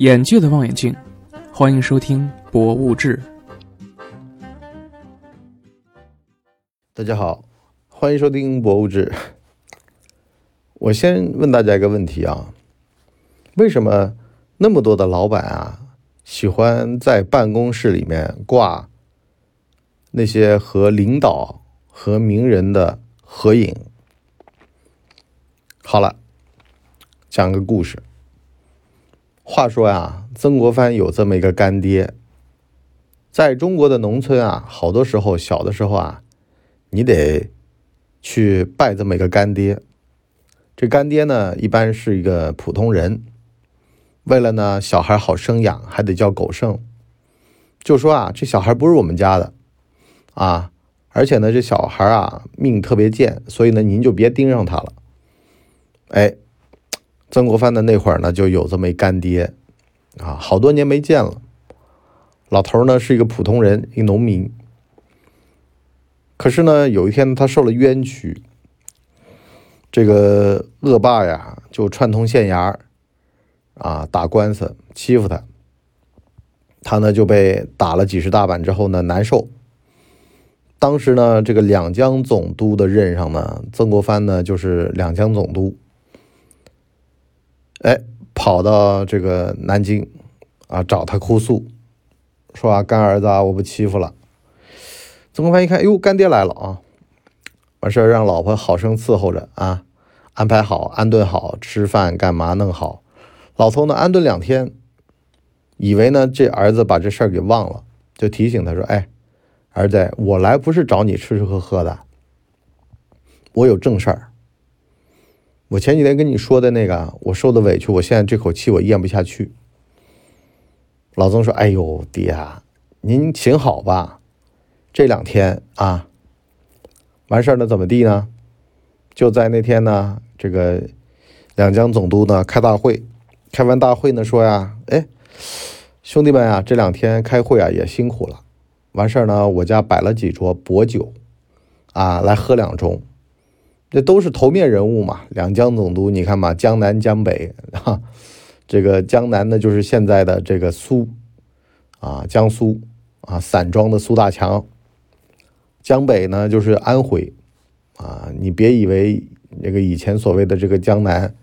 眼界的望远镜，欢迎收听《博物志》。大家好，欢迎收听《博物志》。我先问大家一个问题啊：为什么那么多的老板啊，喜欢在办公室里面挂那些和领导和名人的合影？好了，讲个故事。话说呀，曾国藩有这么一个干爹。在中国的农村啊，好多时候小的时候啊，你得去拜这么一个干爹。这干爹呢，一般是一个普通人。为了呢小孩好生养，还得叫狗剩。就说啊，这小孩不是我们家的啊，而且呢，这小孩啊命特别贱，所以呢，您就别盯上他了。哎。曾国藩的那会儿呢，就有这么一干爹，啊，好多年没见了。老头呢是一个普通人，一农民。可是呢，有一天他受了冤屈，这个恶霸呀就串通县衙，啊，打官司欺负他。他呢就被打了几十大板之后呢，难受。当时呢，这个两江总督的任上呢，曾国藩呢就是两江总督。哎，跑到这个南京啊，找他哭诉，说啊，干儿子啊，我不欺负了。曾国藩一看，哟，干爹来了啊，完事儿让老婆好生伺候着啊，安排好，安顿好，吃饭干嘛弄好。老头呢，安顿两天，以为呢这儿子把这事儿给忘了，就提醒他说，哎，儿子，我来不是找你吃吃喝喝的，我有正事儿。我前几天跟你说的那个，我受的委屈，我现在这口气我咽不下去。老曾说：“哎呦，爹啊，您请好吧，这两天啊，完事儿了怎么地呢？就在那天呢，这个两江总督呢开大会，开完大会呢说呀，哎，兄弟们啊，这两天开会啊也辛苦了，完事儿呢，我家摆了几桌薄酒，啊，来喝两盅。”这都是头面人物嘛，两江总督，你看嘛，江南江北啊，这个江南呢就是现在的这个苏啊，江苏啊，散装的苏大强，江北呢就是安徽啊，你别以为那个以前所谓的这个江南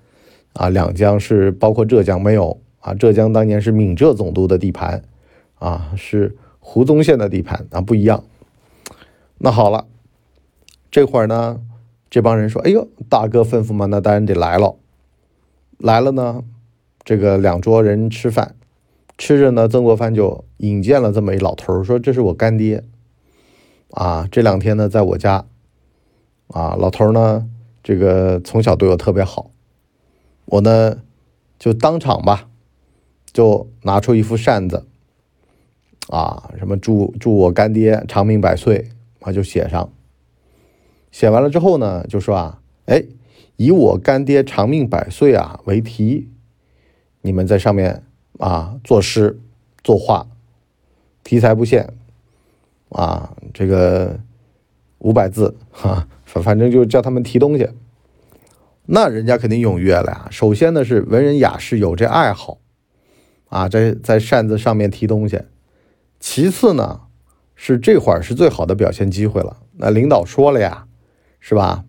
啊，两江是包括浙江没有啊，浙江当年是闽浙总督的地盘啊，是胡宗宪的地盘啊，不一样。那好了，这会儿呢。这帮人说：“哎呦，大哥吩咐嘛，那当然得来了。来了呢，这个两桌人吃饭，吃着呢，曾国藩就引荐了这么一老头说：‘这是我干爹，啊，这两天呢在我家，啊，老头呢，这个从小对我特别好，我呢就当场吧，就拿出一副扇子，啊，什么祝祝我干爹长命百岁，啊，就写上。”写完了之后呢，就说啊，哎，以我干爹长命百岁啊为题，你们在上面啊作诗作画，题材不限啊，这个五百字哈，反反正就叫他们提东西，那人家肯定踊跃了呀。首先呢是文人雅士有这爱好啊，在在扇子上面提东西，其次呢是这会儿是最好的表现机会了。那领导说了呀。是吧？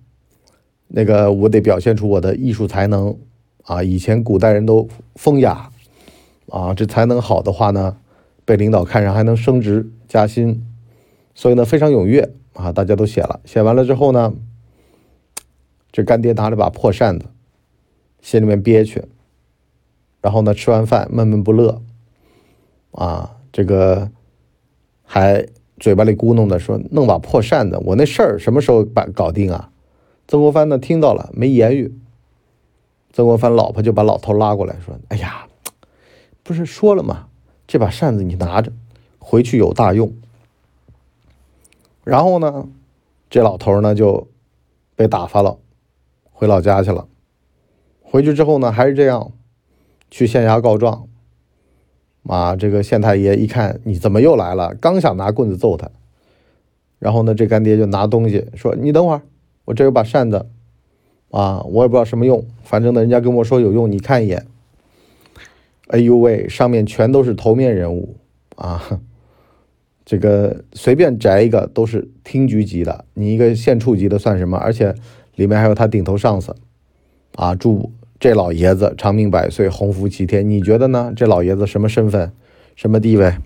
那个我得表现出我的艺术才能啊！以前古代人都风雅啊，这才能好的话呢，被领导看上还能升职加薪，所以呢非常踊跃啊！大家都写了，写完了之后呢，这干爹拿着把破扇子，心里面憋屈，然后呢吃完饭闷闷不乐啊，这个还。嘴巴里咕哝的说：“弄把破扇子，我那事儿什么时候把搞定啊？”曾国藩呢听到了，没言语。曾国藩老婆就把老头拉过来说：“哎呀，不是说了吗？这把扇子你拿着，回去有大用。”然后呢，这老头呢就被打发了，回老家去了。回去之后呢，还是这样，去县衙告状。啊，这个县太爷一看你怎么又来了，刚想拿棍子揍他，然后呢，这干爹就拿东西说：“你等会儿，我这有把扇子，啊，我也不知道什么用，反正呢，人家跟我说有用，你看一眼。”哎呦喂，上面全都是头面人物啊！这个随便摘一个都是厅局级的，你一个县处级的算什么？而且里面还有他顶头上司啊！住这老爷子长命百岁，鸿福齐天。你觉得呢？这老爷子什么身份，什么地位？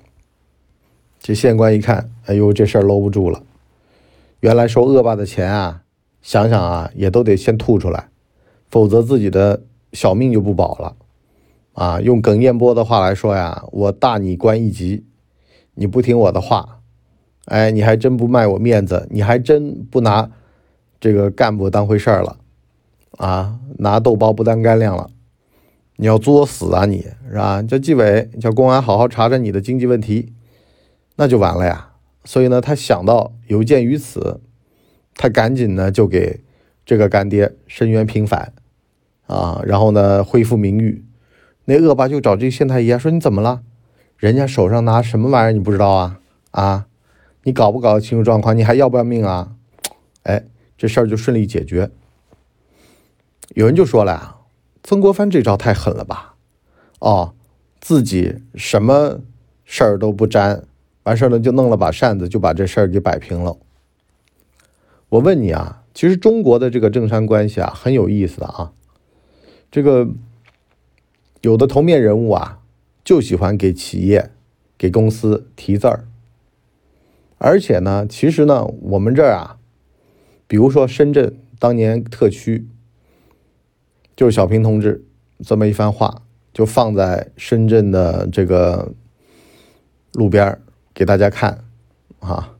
这县官一看，哎呦，这事儿搂不住了。原来收恶霸的钱啊，想想啊，也都得先吐出来，否则自己的小命就不保了。啊，用耿彦波的话来说呀，我大你官一级，你不听我的话，哎，你还真不卖我面子，你还真不拿这个干部当回事儿了，啊，拿豆包不当干粮了，你要作死啊你，是吧？叫纪委叫公安好好查查你的经济问题，那就完了呀。所以呢，他想到有鉴于此，他赶紧呢就给这个干爹申冤平反，啊，然后呢恢复名誉。那恶霸就找这县太爷说：“你怎么了？人家手上拿什么玩意儿？你不知道啊？啊，你搞不搞清楚状况？你还要不要命啊？”哎，这事儿就顺利解决。有人就说了呀：“曾国藩这招太狠了吧？哦，自己什么事儿都不沾，完事儿了就弄了把扇子就把这事儿给摆平了。”我问你啊，其实中国的这个政商关系啊很有意思的啊，这个。有的头面人物啊，就喜欢给企业、给公司提字儿，而且呢，其实呢，我们这儿啊，比如说深圳当年特区，就是小平同志这么一番话，就放在深圳的这个路边给大家看啊。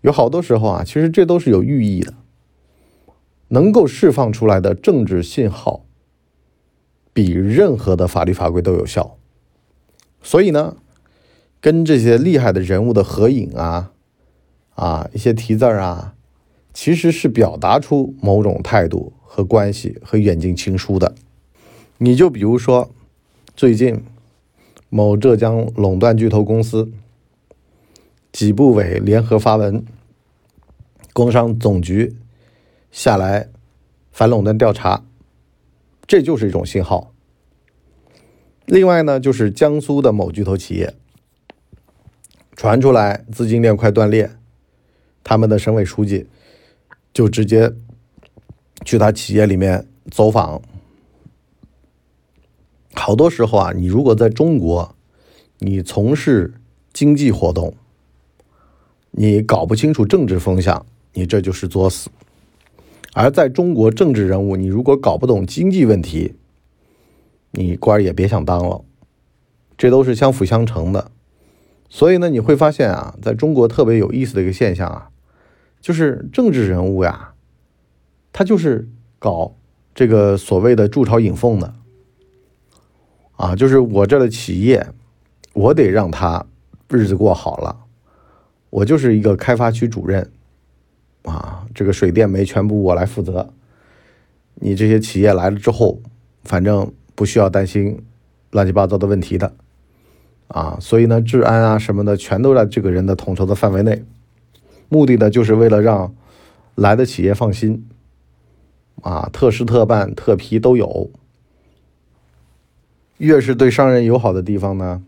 有好多时候啊，其实这都是有寓意的，能够释放出来的政治信号。比任何的法律法规都有效，所以呢，跟这些厉害的人物的合影啊，啊，一些题字啊，其实是表达出某种态度和关系和远近亲疏的。你就比如说，最近某浙江垄断巨头公司几部委联合发文，工商总局下来反垄断调查。这就是一种信号。另外呢，就是江苏的某巨头企业传出来资金链快断裂，他们的省委书记就直接去他企业里面走访。好多时候啊，你如果在中国，你从事经济活动，你搞不清楚政治风向，你这就是作死。而在中国，政治人物，你如果搞不懂经济问题，你官儿也别想当了。这都是相辅相成的。所以呢，你会发现啊，在中国特别有意思的一个现象啊，就是政治人物呀，他就是搞这个所谓的筑巢引凤的啊，就是我这的企业，我得让他日子过好了，我就是一个开发区主任。啊，这个水电煤全部我来负责。你这些企业来了之后，反正不需要担心乱七八糟的问题的。啊，所以呢，治安啊什么的全都在这个人的统筹的范围内。目的呢，就是为了让来的企业放心。啊，特事特办、特批都有。越是对商人友好的地方呢，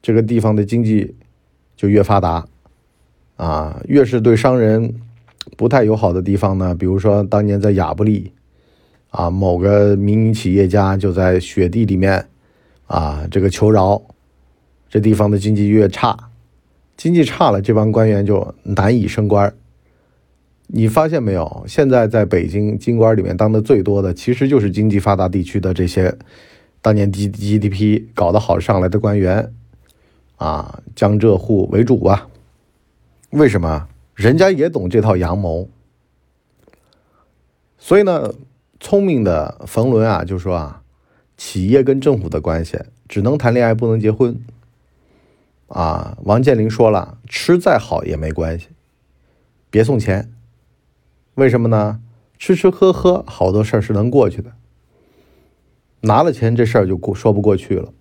这个地方的经济就越发达。啊，越是对商人。不太友好的地方呢，比如说当年在亚布力，啊，某个民营企业家就在雪地里面，啊，这个求饶，这地方的经济越差，经济差了，这帮官员就难以升官。你发现没有？现在在北京京官里面当的最多的，其实就是经济发达地区的这些当年 G GDP 搞得好上来的官员，啊，江浙沪为主啊。为什么？人家也懂这套阳谋，所以呢，聪明的冯仑啊就说啊，企业跟政府的关系只能谈恋爱不能结婚。啊，王健林说了，吃再好也没关系，别送钱。为什么呢？吃吃喝喝好多事儿是能过去的，拿了钱这事儿就过说不过去了。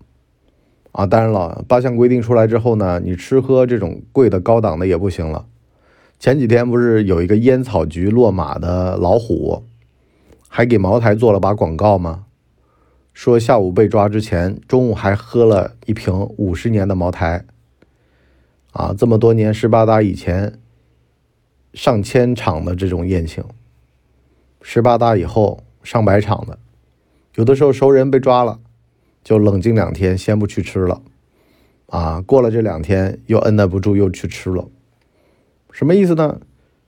啊，当然了，八项规定出来之后呢，你吃喝这种贵的高档的也不行了。前几天不是有一个烟草局落马的老虎，还给茅台做了把广告吗？说下午被抓之前，中午还喝了一瓶五十年的茅台。啊，这么多年十八大以前，上千场的这种宴请，十八大以后上百场的，有的时候熟人被抓了，就冷静两天，先不去吃了。啊，过了这两天又摁耐不住，又去吃了。什么意思呢？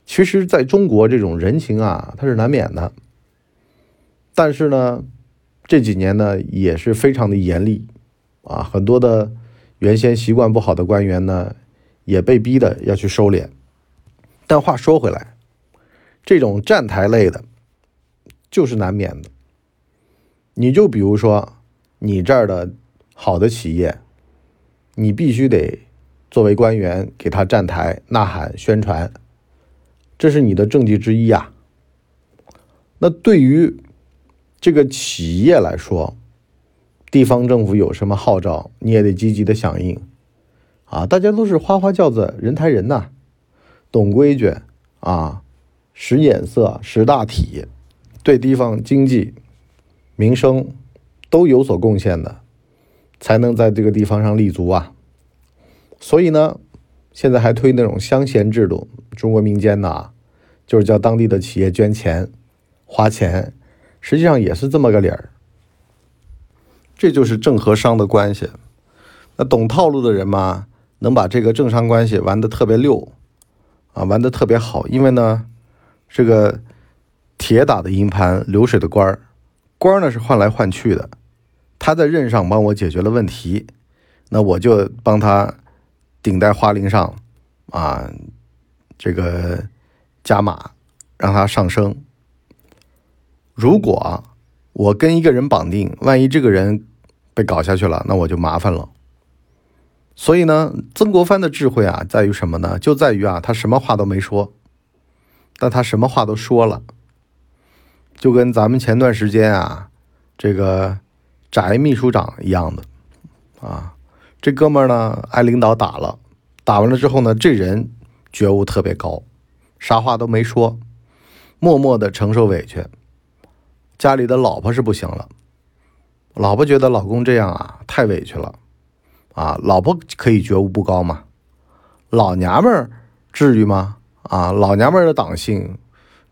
其实，在中国这种人情啊，它是难免的。但是呢，这几年呢也是非常的严厉啊，很多的原先习惯不好的官员呢。也被逼的要去收敛，但话说回来，这种站台类的，就是难免的。你就比如说，你这儿的好的企业，你必须得作为官员给他站台呐喊宣传，这是你的政绩之一啊。那对于这个企业来说，地方政府有什么号召，你也得积极的响应。啊，大家都是花花轿子人抬人呐，懂规矩啊，识眼色，识大体，对地方经济、民生都有所贡献的，才能在这个地方上立足啊。所以呢，现在还推那种乡贤制度，中国民间呐，就是叫当地的企业捐钱、花钱，实际上也是这么个理儿。这就是政和商的关系。那懂套路的人嘛。能把这个政商关系玩得特别溜，啊，玩得特别好。因为呢，这个铁打的营盘流水的官儿，官儿呢是换来换去的。他在任上帮我解决了问题，那我就帮他顶在花翎上，啊，这个加码让他上升。如果我跟一个人绑定，万一这个人被搞下去了，那我就麻烦了。所以呢，曾国藩的智慧啊，在于什么呢？就在于啊，他什么话都没说，但他什么话都说了，就跟咱们前段时间啊，这个翟秘书长一样的。啊，这哥们儿呢，挨领导打了，打完了之后呢，这人觉悟特别高，啥话都没说，默默的承受委屈，家里的老婆是不行了，老婆觉得老公这样啊，太委屈了。啊，老婆可以觉悟不高吗？老娘们儿至于吗？啊，老娘们儿的党性，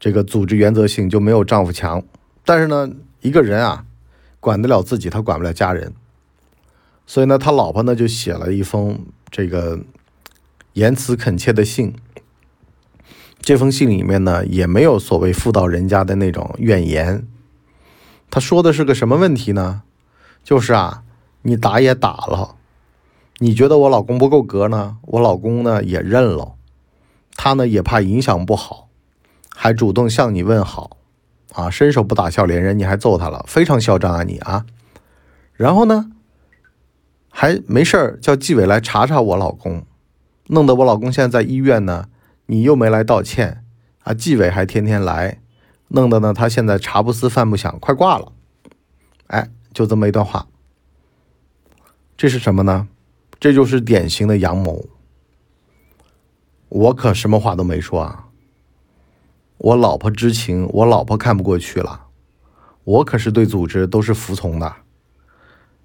这个组织原则性就没有丈夫强。但是呢，一个人啊，管得了自己，他管不了家人。所以呢，他老婆呢就写了一封这个言辞恳切的信。这封信里面呢，也没有所谓妇道人家的那种怨言。他说的是个什么问题呢？就是啊，你打也打了。你觉得我老公不够格呢？我老公呢也认了，他呢也怕影响不好，还主动向你问好，啊，伸手不打笑脸人，你还揍他了，非常嚣张啊你啊！然后呢，还没事儿叫纪委来查查我老公，弄得我老公现在在医院呢，你又没来道歉啊，纪委还天天来，弄得呢他现在茶不思饭不想，快挂了，哎，就这么一段话，这是什么呢？这就是典型的阳谋。我可什么话都没说啊。我老婆知情，我老婆看不过去了。我可是对组织都是服从的。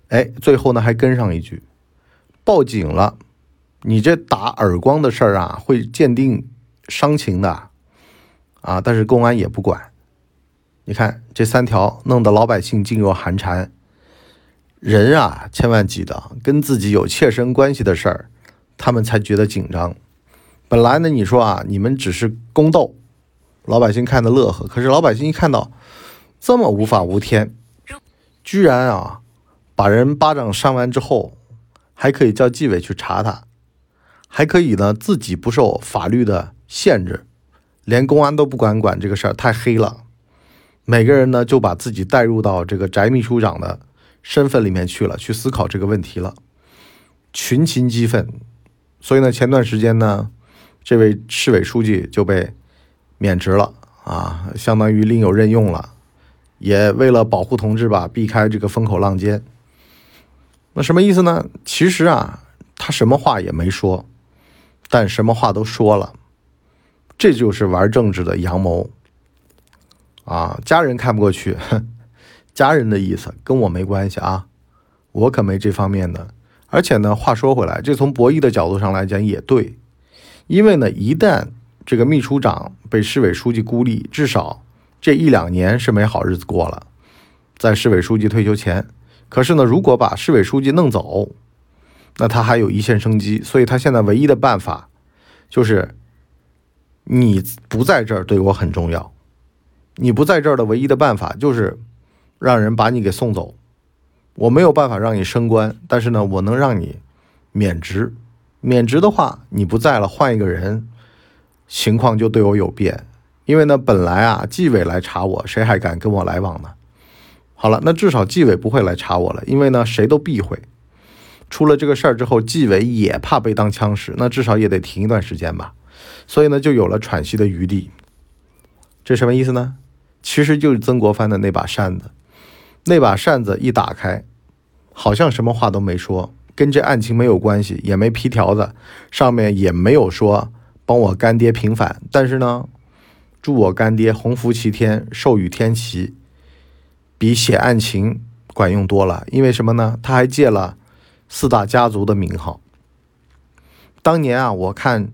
哎，最后呢还跟上一句：报警了。你这打耳光的事儿啊，会鉴定伤情的啊。但是公安也不管。你看这三条，弄得老百姓噤若寒蝉。人啊，千万记得跟自己有切身关系的事儿，他们才觉得紧张。本来呢，你说啊，你们只是宫斗，老百姓看得乐呵。可是老百姓一看到这么无法无天，居然啊，把人巴掌扇完之后，还可以叫纪委去查他，还可以呢自己不受法律的限制，连公安都不管管这个事儿，太黑了。每个人呢就把自己带入到这个翟秘书长的。身份里面去了，去思考这个问题了，群情激愤，所以呢，前段时间呢，这位市委书记就被免职了啊，相当于另有任用了，也为了保护同志吧，避开这个风口浪尖。那什么意思呢？其实啊，他什么话也没说，但什么话都说了，这就是玩政治的阳谋啊！家人看不过去。家人的意思，跟我没关系啊，我可没这方面的。而且呢，话说回来，这从博弈的角度上来讲也对，因为呢，一旦这个秘书长被市委书记孤立，至少这一两年是没好日子过了，在市委书记退休前。可是呢，如果把市委书记弄走，那他还有一线生机。所以他现在唯一的办法就是，你不在这儿对我很重要。你不在这儿的唯一的办法就是让人把你给送走。我没有办法让你升官，但是呢，我能让你免职。免职的话，你不在了，换一个人，情况就对我有变。因为呢，本来啊，纪委来查我，谁还敢跟我来往呢？好了，那至少纪委不会来查我了，因为呢，谁都避讳。出了这个事儿之后，纪委也怕被当枪使，那至少也得停一段时间吧。所以呢，就有了喘息的余地。这什么意思呢？其实就是曾国藩的那把扇子，那把扇子一打开，好像什么话都没说，跟这案情没有关系，也没批条子，上面也没有说帮我干爹平反，但是呢，祝我干爹鸿福齐天，寿与天齐。比写案情管用多了，因为什么呢？他还借了四大家族的名号。当年啊，我看《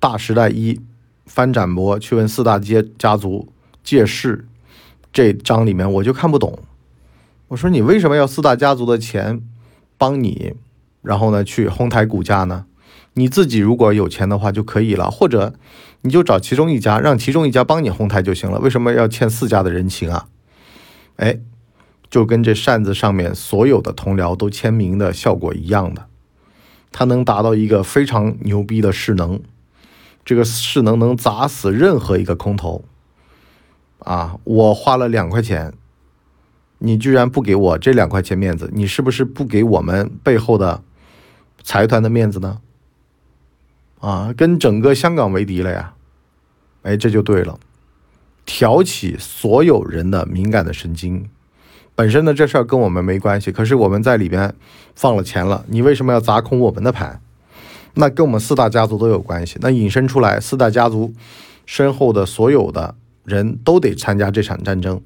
大时代》一翻展博去问四大家家族借势这章里面，我就看不懂。我说你为什么要四大家族的钱帮你，然后呢去哄抬股价呢？你自己如果有钱的话就可以了，或者你就找其中一家，让其中一家帮你哄抬就行了。为什么要欠四家的人情啊？哎，就跟这扇子上面所有的同僚都签名的效果一样的，它能达到一个非常牛逼的势能，这个势能能砸死任何一个空头。啊，我花了两块钱，你居然不给我这两块钱面子，你是不是不给我们背后的财团的面子呢？啊，跟整个香港为敌了呀！哎，这就对了。挑起所有人的敏感的神经，本身呢这事儿跟我们没关系，可是我们在里边放了钱了，你为什么要砸空我们的盘？那跟我们四大家族都有关系，那引申出来四大家族身后的所有的人都得参加这场战争，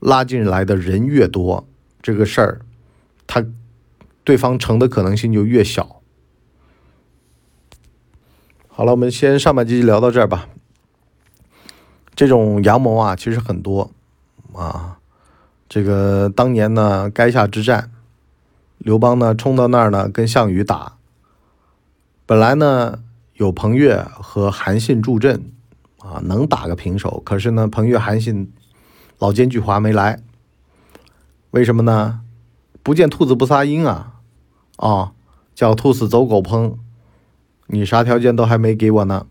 拉进来的人越多，这个事儿他对方成的可能性就越小。好了，我们先上半集聊到这儿吧。这种阳谋啊，其实很多啊。这个当年呢，垓下之战，刘邦呢冲到那儿呢，跟项羽打。本来呢有彭越和韩信助阵啊，能打个平手。可是呢，彭越、韩信老奸巨猾没来。为什么呢？不见兔子不撒鹰啊！啊，叫兔死走狗烹，你啥条件都还没给我呢。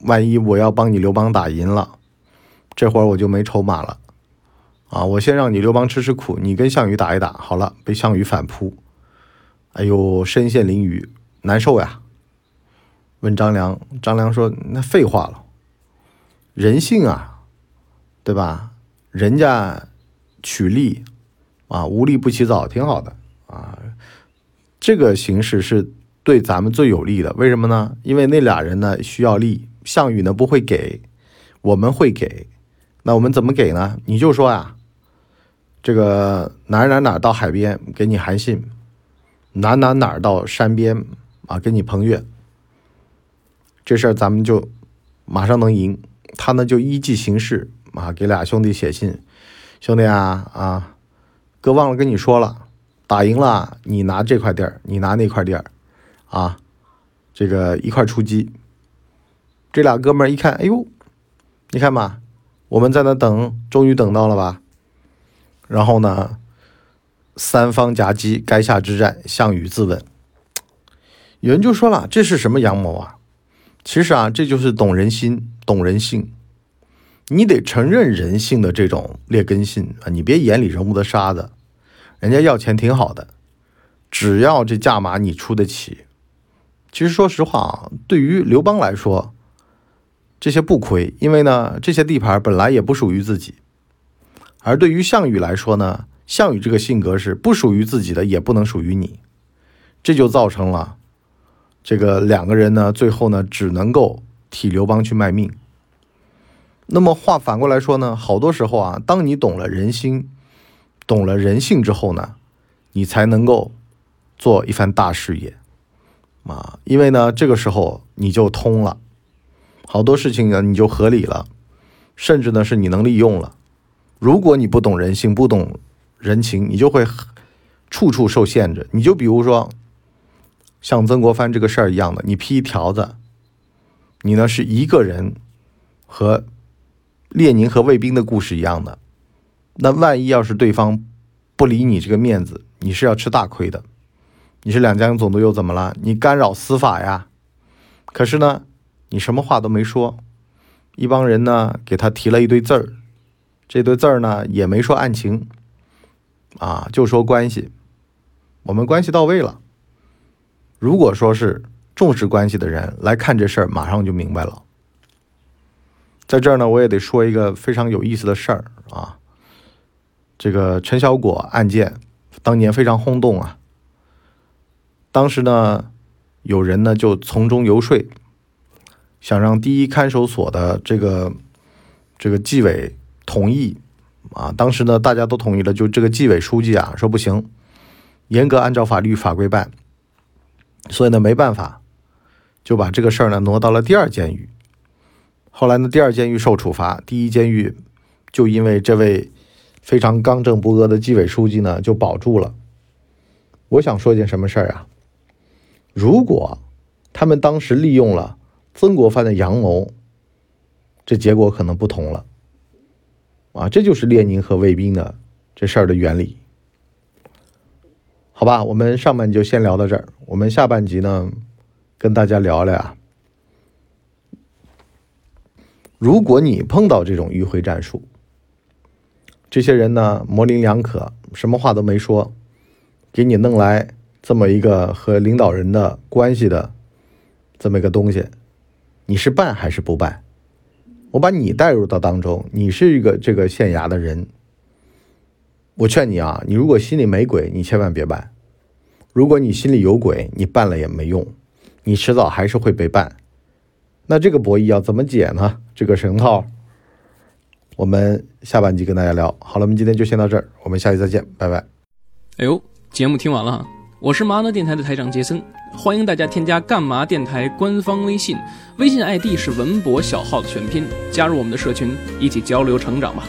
万一我要帮你刘邦打赢了。这会儿我就没筹码了，啊！我先让你刘邦吃吃苦，你跟项羽打一打，好了，被项羽反扑，哎呦，身陷囹圄，难受呀。问张良，张良说：“那废话了，人性啊，对吧？人家取利啊，无利不起早，挺好的啊。这个形式是对咱们最有利的。为什么呢？因为那俩人呢需要利，项羽呢不会给，我们会给。”那我们怎么给呢？你就说呀，这个哪哪哪到海边给你韩信，哪哪哪到山边啊给你彭越，这事儿咱们就马上能赢。他呢就依计行事啊，给俩兄弟写信，兄弟啊啊，哥忘了跟你说了，打赢了你拿这块地儿，你拿那块地儿，啊，这个一块出击。这俩哥们儿一看，哎呦，你看嘛。我们在那等，终于等到了吧？然后呢，三方夹击，垓下之战，项羽自刎。有人就说了，这是什么阳谋啊？其实啊，这就是懂人心、懂人性。你得承认人性的这种劣根性啊！你别眼里容不得沙子。人家要钱挺好的，只要这价码你出得起。其实说实话啊，对于刘邦来说，这些不亏，因为呢，这些地盘本来也不属于自己。而对于项羽来说呢，项羽这个性格是不属于自己的，也不能属于你，这就造成了这个两个人呢，最后呢，只能够替刘邦去卖命。那么话反过来说呢，好多时候啊，当你懂了人心，懂了人性之后呢，你才能够做一番大事业啊！因为呢，这个时候你就通了，好多事情呢你就合理了，甚至呢是你能利用了。如果你不懂人性，不懂人情，你就会处处受限制。你就比如说像曾国藩这个事儿一样的，你批条子，你呢是一个人和列宁和卫兵的故事一样的。那万一要是对方不理你这个面子，你是要吃大亏的。你是两江总督又怎么了？你干扰司法呀？可是呢，你什么话都没说，一帮人呢给他提了一堆字儿，这堆字儿呢也没说案情，啊，就说关系，我们关系到位了。如果说是重视关系的人来看这事儿，马上就明白了。在这儿呢，我也得说一个非常有意思的事儿啊。这个陈小果案件当年非常轰动啊。当时呢，有人呢就从中游说，想让第一看守所的这个这个纪委同意啊。当时呢，大家都同意了，就这个纪委书记啊说不行，严格按照法律法规办。所以呢，没办法，就把这个事儿呢挪到了第二监狱。后来呢，第二监狱受处罚，第一监狱就因为这位。非常刚正不阿的纪委书记呢，就保住了。我想说一件什么事儿啊？如果他们当时利用了曾国藩的阳谋，这结果可能不同了。啊，这就是列宁和卫兵的这事儿的原理。好吧，我们上半集就先聊到这儿。我们下半集呢，跟大家聊聊啊，如果你碰到这种迂回战术。这些人呢，模棱两可，什么话都没说，给你弄来这么一个和领导人的关系的这么一个东西，你是办还是不办？我把你带入到当中，你是一个这个县衙的人，我劝你啊，你如果心里没鬼，你千万别办；如果你心里有鬼，你办了也没用，你迟早还是会被办。那这个博弈要怎么解呢？这个绳套？我们下半集跟大家聊好了，我们今天就先到这儿，我们下期再见，拜拜。哎呦，节目听完了，我是麻辣电台的台长杰森，欢迎大家添加干嘛电台官方微信，微信 ID 是文博小号的全拼，加入我们的社群，一起交流成长吧。